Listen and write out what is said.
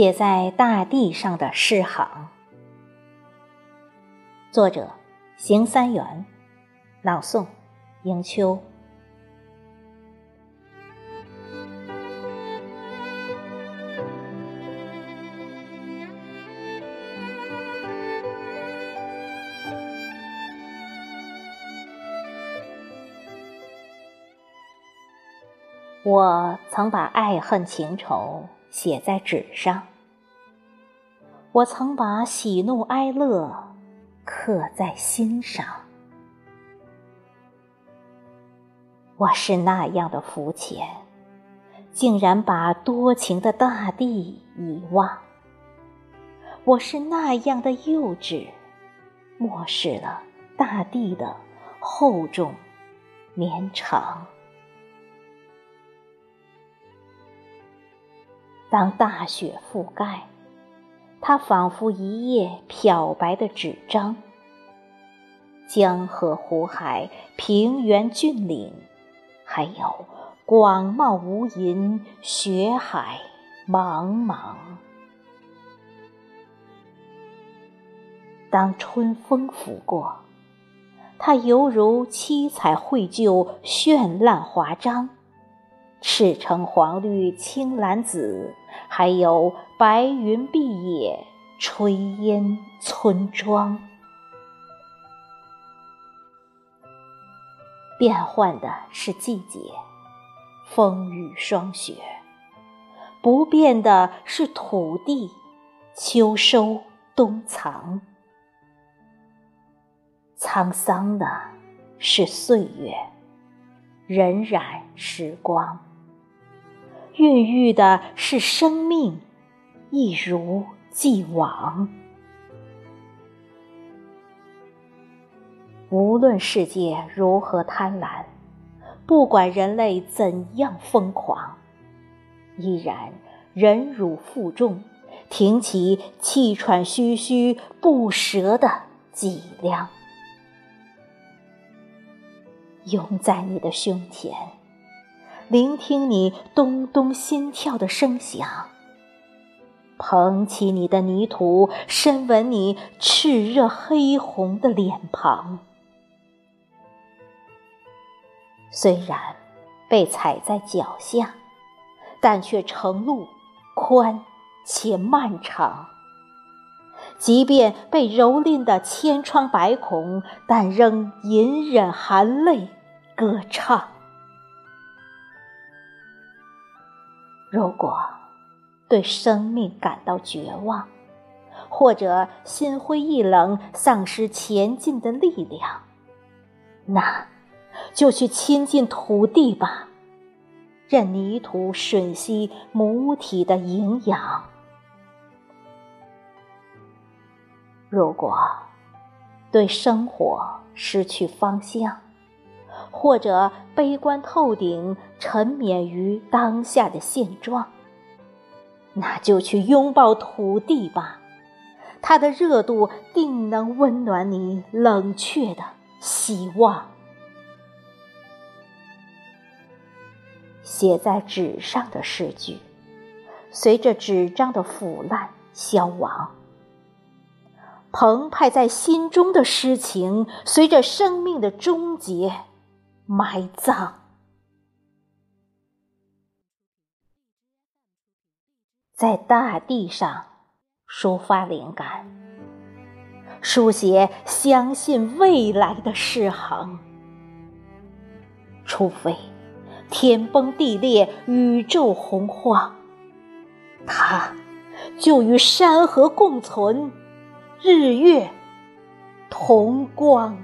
写在大地上的诗行。作者：邢三元，朗诵：迎秋。我曾把爱恨情仇写在纸上，我曾把喜怒哀乐。刻在心上，我是那样的肤浅，竟然把多情的大地遗忘；我是那样的幼稚，漠视了大地的厚重绵长。当大雪覆盖。它仿佛一页漂白的纸张，江河湖海、平原峻岭，还有广袤无垠雪海茫茫。当春风拂过，它犹如七彩绘就，绚烂华章，赤橙黄绿青蓝紫。还有白云碧野，炊烟村庄。变换的是季节，风雨霜雪；不变的是土地，秋收冬藏。沧桑的是岁月，荏苒时光。孕育的是生命，一如既往。无论世界如何贪婪，不管人类怎样疯狂，依然忍辱负重，挺起气喘吁吁、不舍的脊梁，拥在你的胸前。聆听你咚咚心跳的声响，捧起你的泥土，深吻你炽热黑红的脸庞。虽然被踩在脚下，但却成路宽且漫长。即便被蹂躏的千疮百孔，但仍隐忍含泪歌唱。如果对生命感到绝望，或者心灰意冷、丧失前进的力量，那就去亲近土地吧，任泥土吮吸母体的营养。如果对生活失去方向，或者悲观透顶，沉湎于当下的现状，那就去拥抱土地吧，它的热度定能温暖你冷却的希望。写在纸上的诗句，随着纸张的腐烂消亡；澎湃在心中的诗情，随着生命的终结。埋葬，在大地上抒发灵感，书写相信未来的诗行。除非天崩地裂，宇宙洪荒，它就与山河共存，日月同光。